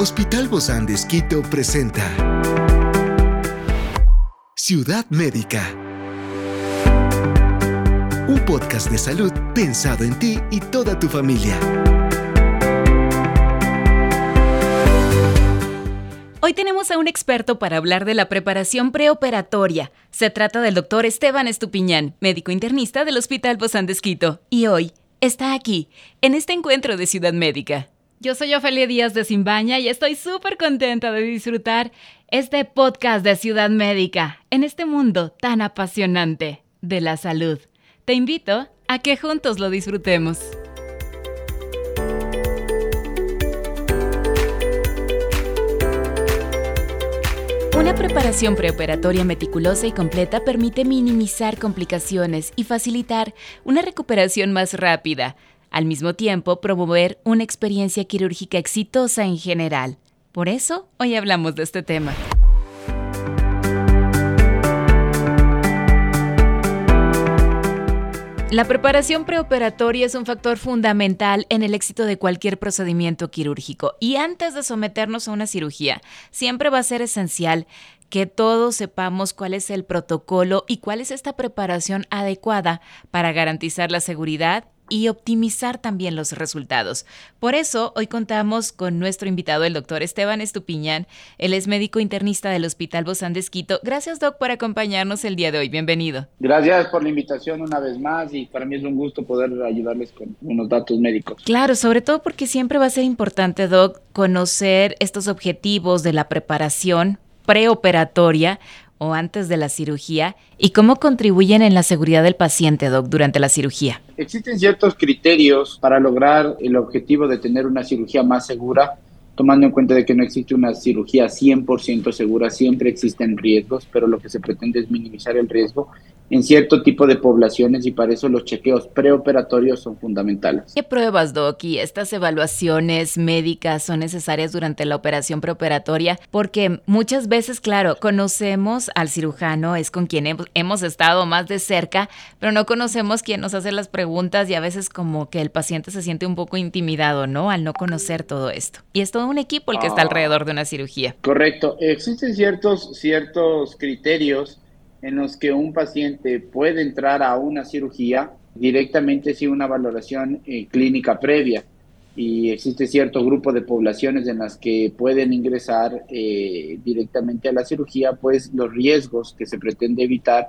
Hospital Bozán de Esquito presenta Ciudad Médica. Un podcast de salud pensado en ti y toda tu familia. Hoy tenemos a un experto para hablar de la preparación preoperatoria. Se trata del doctor Esteban Estupiñán, médico internista del Hospital Bozán de Esquito, y hoy está aquí, en este encuentro de Ciudad Médica. Yo soy Ofelia Díaz de Simbaña y estoy súper contenta de disfrutar este podcast de Ciudad Médica en este mundo tan apasionante de la salud. Te invito a que juntos lo disfrutemos. Una preparación preoperatoria meticulosa y completa permite minimizar complicaciones y facilitar una recuperación más rápida, al mismo tiempo promover una experiencia quirúrgica exitosa en general. Por eso, hoy hablamos de este tema. La preparación preoperatoria es un factor fundamental en el éxito de cualquier procedimiento quirúrgico y antes de someternos a una cirugía, siempre va a ser esencial que todos sepamos cuál es el protocolo y cuál es esta preparación adecuada para garantizar la seguridad y optimizar también los resultados. Por eso, hoy contamos con nuestro invitado, el doctor Esteban Estupiñán. Él es médico internista del Hospital Bozán de Esquito. Gracias, doc, por acompañarnos el día de hoy. Bienvenido. Gracias por la invitación una vez más y para mí es un gusto poder ayudarles con unos datos médicos. Claro, sobre todo porque siempre va a ser importante, doc, conocer estos objetivos de la preparación preoperatoria o antes de la cirugía y cómo contribuyen en la seguridad del paciente, Doc, durante la cirugía. Existen ciertos criterios para lograr el objetivo de tener una cirugía más segura, tomando en cuenta de que no existe una cirugía 100% segura, siempre existen riesgos, pero lo que se pretende es minimizar el riesgo en cierto tipo de poblaciones y para eso los chequeos preoperatorios son fundamentales. ¿Qué pruebas, Doc, y estas evaluaciones médicas son necesarias durante la operación preoperatoria? Porque muchas veces, claro, conocemos al cirujano, es con quien hemos estado más de cerca, pero no conocemos quién nos hace las preguntas y a veces como que el paciente se siente un poco intimidado, ¿no? Al no conocer todo esto. Y es todo un equipo el que está ah. alrededor de una cirugía. Correcto. Existen ciertos, ciertos criterios en los que un paciente puede entrar a una cirugía directamente sin una valoración eh, clínica previa. Y existe cierto grupo de poblaciones en las que pueden ingresar eh, directamente a la cirugía, pues los riesgos que se pretende evitar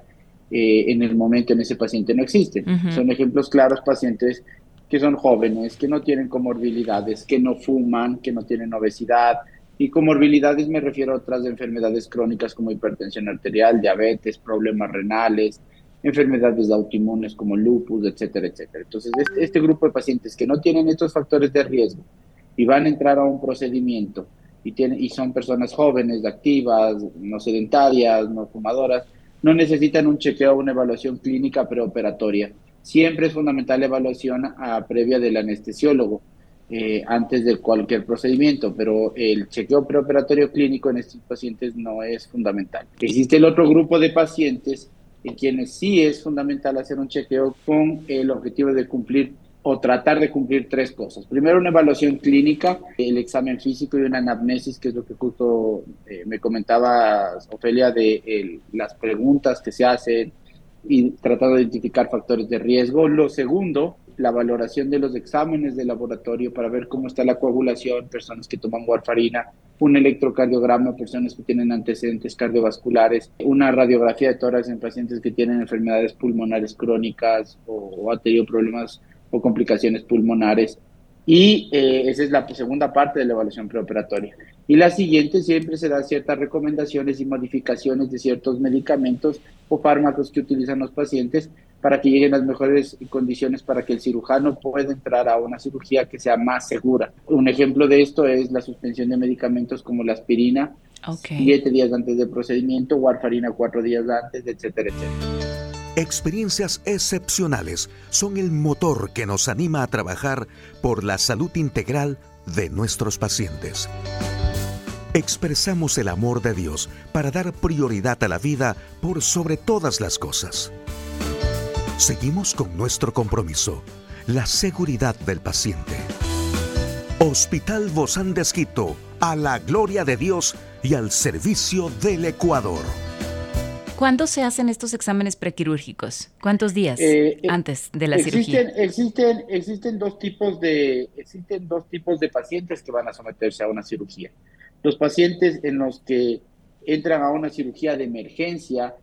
eh, en el momento en ese paciente no existen. Son ejemplos claros pacientes que son jóvenes, que no tienen comorbilidades, que no fuman, que no tienen obesidad, y comorbilidades me refiero a otras enfermedades crónicas como hipertensión arterial, diabetes, problemas renales, enfermedades autoinmunes como lupus, etcétera, etcétera. Entonces, este, este, grupo de pacientes que no tienen estos factores de riesgo y van a entrar a un procedimiento y, tienen, y son personas jóvenes, activas, no sedentarias, no fumadoras, no necesitan un chequeo o una evaluación clínica preoperatoria. Siempre es fundamental la evaluación a, previa del anestesiólogo eh, antes de cualquier procedimiento, pero el chequeo preoperatorio clínico en estos pacientes no es fundamental. Existe el otro grupo de pacientes en quienes sí es fundamental hacer un chequeo con el objetivo de cumplir o tratar de cumplir tres cosas. Primero, una evaluación clínica, el examen físico y una anamnesis, que es lo que justo eh, me comentaba Ofelia de las preguntas que se hacen y tratar de identificar factores de riesgo. Lo segundo la valoración de los exámenes de laboratorio para ver cómo está la coagulación, personas que toman warfarina, un electrocardiograma, personas que tienen antecedentes cardiovasculares, una radiografía de tórax en pacientes que tienen enfermedades pulmonares crónicas o, o han tenido problemas o complicaciones pulmonares. Y eh, esa es la segunda parte de la evaluación preoperatoria. Y la siguiente siempre se dan ciertas recomendaciones y modificaciones de ciertos medicamentos o fármacos que utilizan los pacientes para que lleguen las mejores condiciones para que el cirujano pueda entrar a una cirugía que sea más segura. Un ejemplo de esto es la suspensión de medicamentos como la aspirina, siete días antes del procedimiento, warfarina cuatro días antes, etcétera, etcétera. Experiencias excepcionales son el motor que nos anima a trabajar por la salud integral de nuestros pacientes. Expresamos el amor de Dios para dar prioridad a la vida por sobre todas las cosas. Seguimos con nuestro compromiso, la seguridad del paciente. Hospital Bozán de Esquito, a la gloria de Dios y al servicio del Ecuador. ¿Cuándo se hacen estos exámenes prequirúrgicos? ¿Cuántos días eh, eh, antes de la existen, cirugía? Existen, existen, dos tipos de, existen dos tipos de pacientes que van a someterse a una cirugía. Los pacientes en los que entran a una cirugía de emergencia,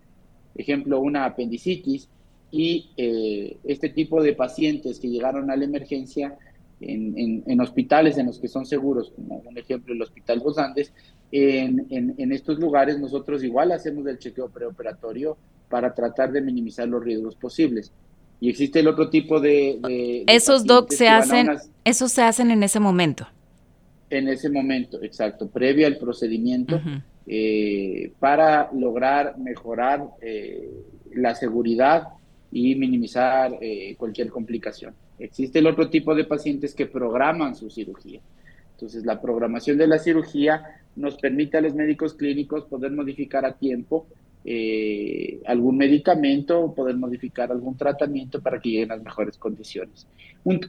ejemplo, una apendicitis, y eh, este tipo de pacientes que llegaron a la emergencia en, hospitales en los que son seguros, como un ejemplo el Hospital Los Andes, en, en, estos lugares nosotros igual hacemos el chequeo preoperatorio para tratar de minimizar los riesgos posibles. Y existe el otro tipo de... esos docs se hacen, esos se hacen en ese momento. En ese momento, exacto, previo al procedimiento, eh, para lograr mejorar eh, la seguridad y minimizar eh, cualquier complicación. Existe el otro tipo de pacientes que programan su cirugía. Entonces, la programación de la cirugía nos permite a los médicos clínicos poder modificar a tiempo eh, algún medicamento o poder modificar algún tratamiento para que lleguen las mejores condiciones.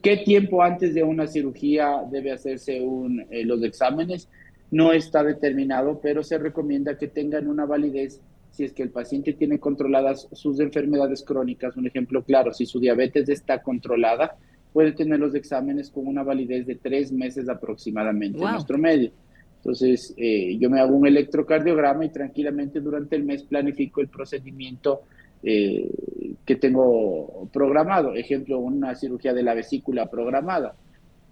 ¿Qué tiempo antes de una cirugía debe hacerse un, eh, los exámenes? No está determinado, pero se recomienda que tengan una validez si es que el paciente tiene controladas sus enfermedades crónicas. Un ejemplo claro, si su diabetes está controlada, puede tener los exámenes con una validez de tres meses aproximadamente en nuestro medio. Entonces, eh, yo me hago un electrocardiograma y tranquilamente durante el mes planifico el procedimiento eh, que tengo programado. Ejemplo, una cirugía de la vesícula programada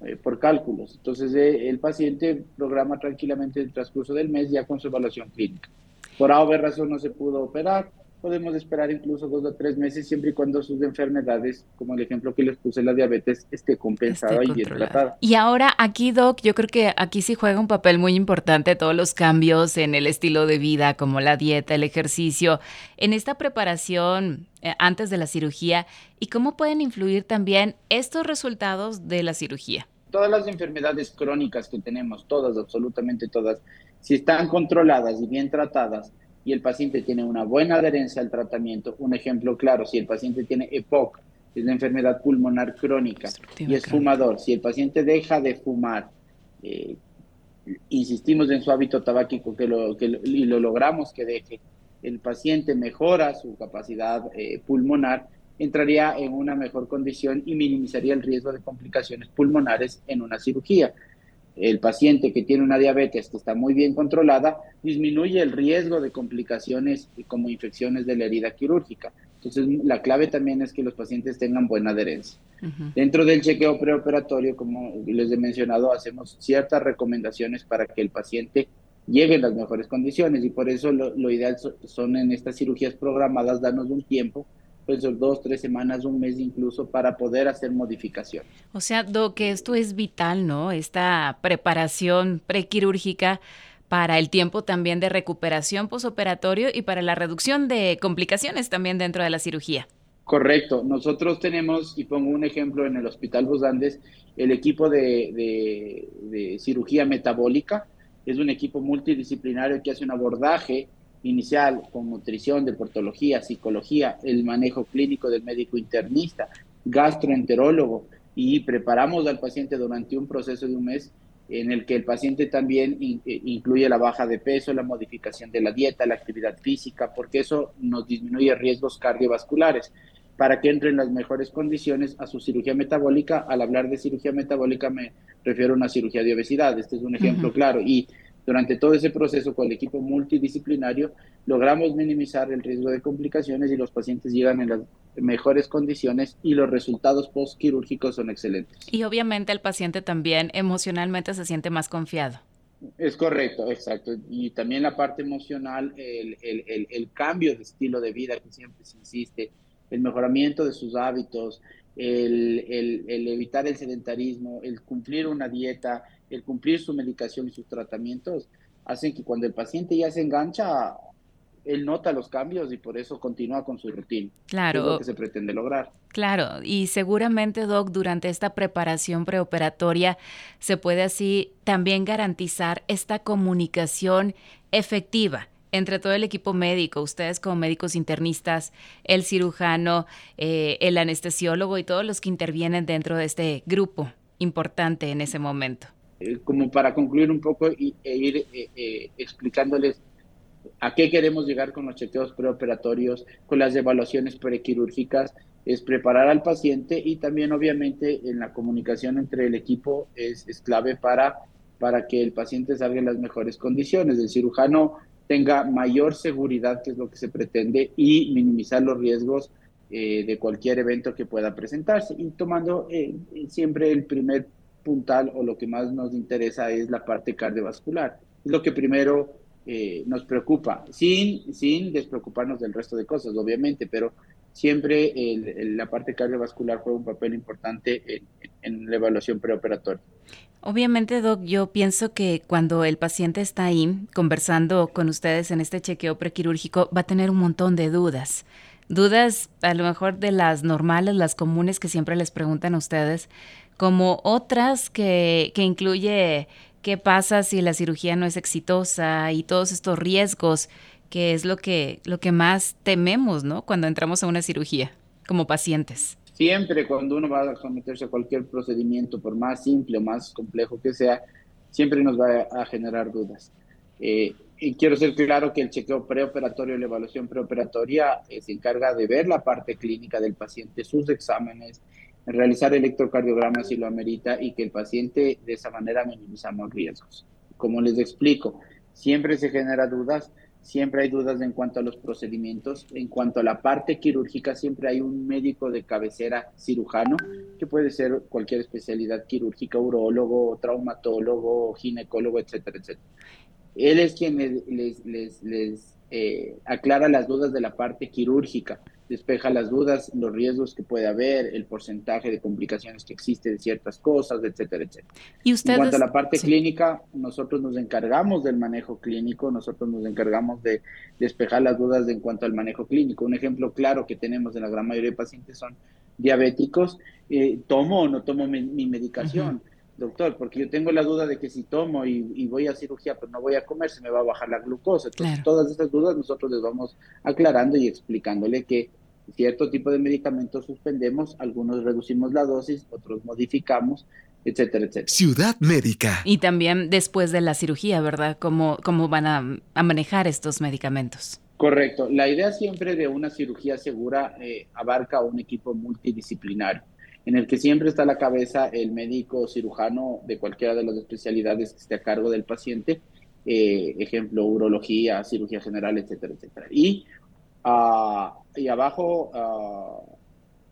eh, por cálculos. Entonces, el paciente programa tranquilamente el transcurso del mes ya con su evaluación clínica por A o B razón no se pudo operar, podemos esperar incluso dos o tres meses siempre y cuando sus enfermedades, como el ejemplo que les puse, la diabetes, esté compensada y bien tratada. Y ahora aquí, Doc, yo creo que aquí sí juega un papel muy importante todos los cambios en el estilo de vida, como la dieta, el ejercicio, en esta preparación eh, antes de la cirugía y cómo pueden influir también estos resultados de la cirugía. Todas las enfermedades crónicas que tenemos, todas, absolutamente todas, si están controladas y bien tratadas y el paciente tiene una buena adherencia al tratamiento, un ejemplo claro, si el paciente tiene EPOC, es la enfermedad pulmonar crónica, y es fumador, si el paciente deja de fumar, eh, insistimos en su hábito tabáquico que lo, que y lo logramos que deje, el paciente mejora su capacidad eh, pulmonar, entraría en una mejor condición y minimizaría el riesgo de complicaciones pulmonares en una cirugía el paciente que tiene una diabetes que está muy bien controlada, disminuye el riesgo de complicaciones como infecciones de la herida quirúrgica. Entonces, la clave también es que los pacientes tengan buena adherencia. Dentro del chequeo preoperatorio, como les he mencionado, hacemos ciertas recomendaciones para que el paciente llegue en las mejores condiciones y por eso lo, lo ideal son en estas cirugías programadas darnos un tiempo pues dos, tres semanas, un mes incluso, para poder hacer modificaciones. O sea, Do, que esto es vital, ¿no? Esta preparación prequirúrgica para el tiempo también de recuperación posoperatorio y para la reducción de complicaciones también dentro de la cirugía. Correcto. Nosotros tenemos, y pongo un ejemplo en el Hospital Los Andes, el equipo de, de cirugía metabólica. Es un equipo multidisciplinario que hace un abordaje inicial con nutrición, deportología, psicología, el manejo clínico del médico internista, gastroenterólogo y preparamos al paciente durante un proceso de un mes en el que el paciente también eh, incluye la baja de peso, la modificación de la dieta, la actividad física, porque eso nos disminuye riesgos cardiovasculares para que entre en las mejores condiciones a su cirugía metabólica. Al hablar de cirugía metabólica me refiero a una cirugía de obesidad. Este es un ejemplo claro. Y durante todo ese proceso con el equipo multidisciplinario logramos minimizar el riesgo de complicaciones y los pacientes llegan en las mejores condiciones y los resultados postquirúrgicos son excelentes. Y obviamente el paciente también emocionalmente se siente más confiado. Es correcto, exacto. Y también la parte emocional, el, el, el, cambio de estilo de vida que siempre se insiste, el mejoramiento de sus hábitos, el, evitar el sedentarismo, el cumplir una dieta, el cumplir su medicación y sus tratamientos, hacen que cuando el paciente ya se engancha, él nota los cambios y por eso continúa con su rutina. Claro. Es lo que se pretende lograr. Claro, y seguramente, Doc, durante esta preparación preoperatoria se puede así también garantizar esta comunicación efectiva entre todo el equipo médico, ustedes como médicos internistas, el cirujano, eh, el anestesiólogo y todos los que intervienen dentro de este grupo importante en ese momento. eh, como para concluir un poco y, e ir eh, explicándoles a qué queremos llegar con los chequeos preoperatorios, con las evaluaciones prequirúrgicas, es preparar al paciente y también obviamente en la comunicación entre el equipo es, es clave para, para que el paciente salga en las mejores condiciones. El cirujano tenga mayor seguridad, que es lo que se pretende, y minimizar los riesgos eh, de cualquier evento que pueda presentarse. Y tomando eh, siempre el primer puntal o lo que más nos interesa es la parte cardiovascular. Es lo que primero eh, nos preocupa, sin, sin despreocuparnos del resto de cosas, obviamente, pero siempre la parte cardiovascular juega un papel importante en, la evaluación preoperatoria. Obviamente, Doc, yo pienso que cuando el paciente está ahí conversando con ustedes en este chequeo prequirúrgico, va a tener un montón de dudas. Dudas a lo mejor de las normales, las comunes que siempre les preguntan a ustedes, como otras que, que incluye qué pasa si la cirugía no es exitosa y todos estos riesgos, que es lo que, lo que más tememos, ¿no? Cuando entramos a una cirugía como pacientes. Siempre cuando uno va a someterse a cualquier procedimiento, por más simple o más complejo que sea, siempre nos va a generar dudas. Eh, y quiero ser claro que el chequeo preoperatorio, la evaluación preoperatoria, eh, se encarga de ver la parte clínica del paciente, sus exámenes, realizar electrocardiograma si lo amerita y que el paciente de esa manera minimizamos riesgos. Como les explico, siempre se genera dudas, siempre hay dudas en cuanto a los procedimientos, en cuanto a la parte quirúrgica, siempre hay un médico de cabecera cirujano, que puede ser cualquier especialidad quirúrgica, urólogo, traumatólogo, ginecólogo, etcétera, etcétera. Él es quien les, les, les, eh, aclara las dudas de la parte quirúrgica despeja las dudas, los riesgos que puede haber, el porcentaje de complicaciones que existe de ciertas cosas, etcétera, etcétera. ¿Y ustedes? En cuanto a la parte clínica, nosotros nos encargamos del manejo clínico, nosotros nos encargamos de despejar las dudas en cuanto al manejo clínico. Un ejemplo claro que tenemos en la gran mayoría de pacientes son diabéticos, eh, tomo o no tomo mi, medicación doctor, porque yo tengo la duda de que si tomo y, voy a cirugía, pero no voy a comer, se me va a bajar la glucosa. Entonces, todas estas dudas nosotros les vamos aclarando y explicándole que cierto tipo de medicamentos suspendemos, algunos reducimos la dosis, otros modificamos, etcétera, etcétera. Ciudad Médica. Y también después de la cirugía, ¿verdad? ¿Cómo, cómo van a, a manejar estos medicamentos? Correcto. La idea siempre de una cirugía segura eh, abarca un equipo multidisciplinario en el que siempre está a la cabeza el médico cirujano de cualquiera de las especialidades que esté a cargo del paciente, eh, ejemplo, urología, cirugía general, etcétera, etcétera. Y, ah, y abajo, ah,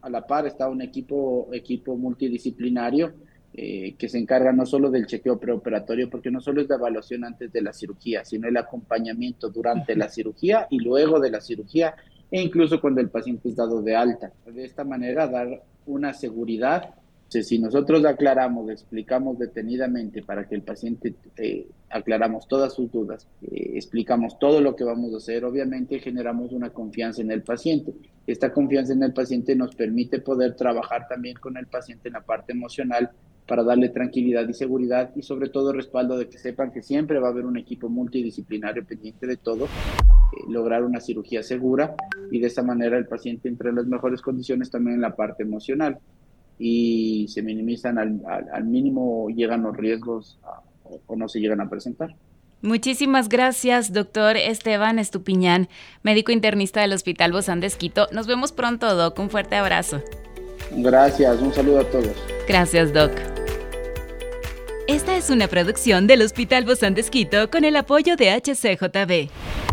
a la par, está un equipo, equipo multidisciplinario eh, que se encarga no solo del chequeo preoperatorio, porque no solo es la evaluación antes de la cirugía, sino el acompañamiento durante la cirugía y luego de la cirugía e incluso cuando el paciente es dado de alta. De esta manera, dar una seguridad. Si nosotros aclaramos, explicamos detenidamente para que el paciente eh, aclaramos todas sus dudas, eh, explicamos todo lo que vamos a hacer, obviamente generamos una confianza en el paciente. Esta confianza en el paciente nos permite poder trabajar también con el paciente en la parte emocional para darle tranquilidad y seguridad y sobre todo respaldo de que sepan que siempre va a haber un equipo multidisciplinario pendiente de todo, eh, lograr una cirugía segura y de esa manera el paciente entre en las mejores condiciones también en la parte emocional y se minimizan al, al, mínimo, llegan los riesgos o, o no se llegan a presentar. Muchísimas gracias, doctor Esteban Estupiñán, médico internista del Hospital Bozán de Esquito. Nos vemos pronto, Doc. Un fuerte abrazo. Gracias, un saludo a todos. Gracias, Doc. Esta es una producción del Hospital Bozán de Esquito con el apoyo de HCJB.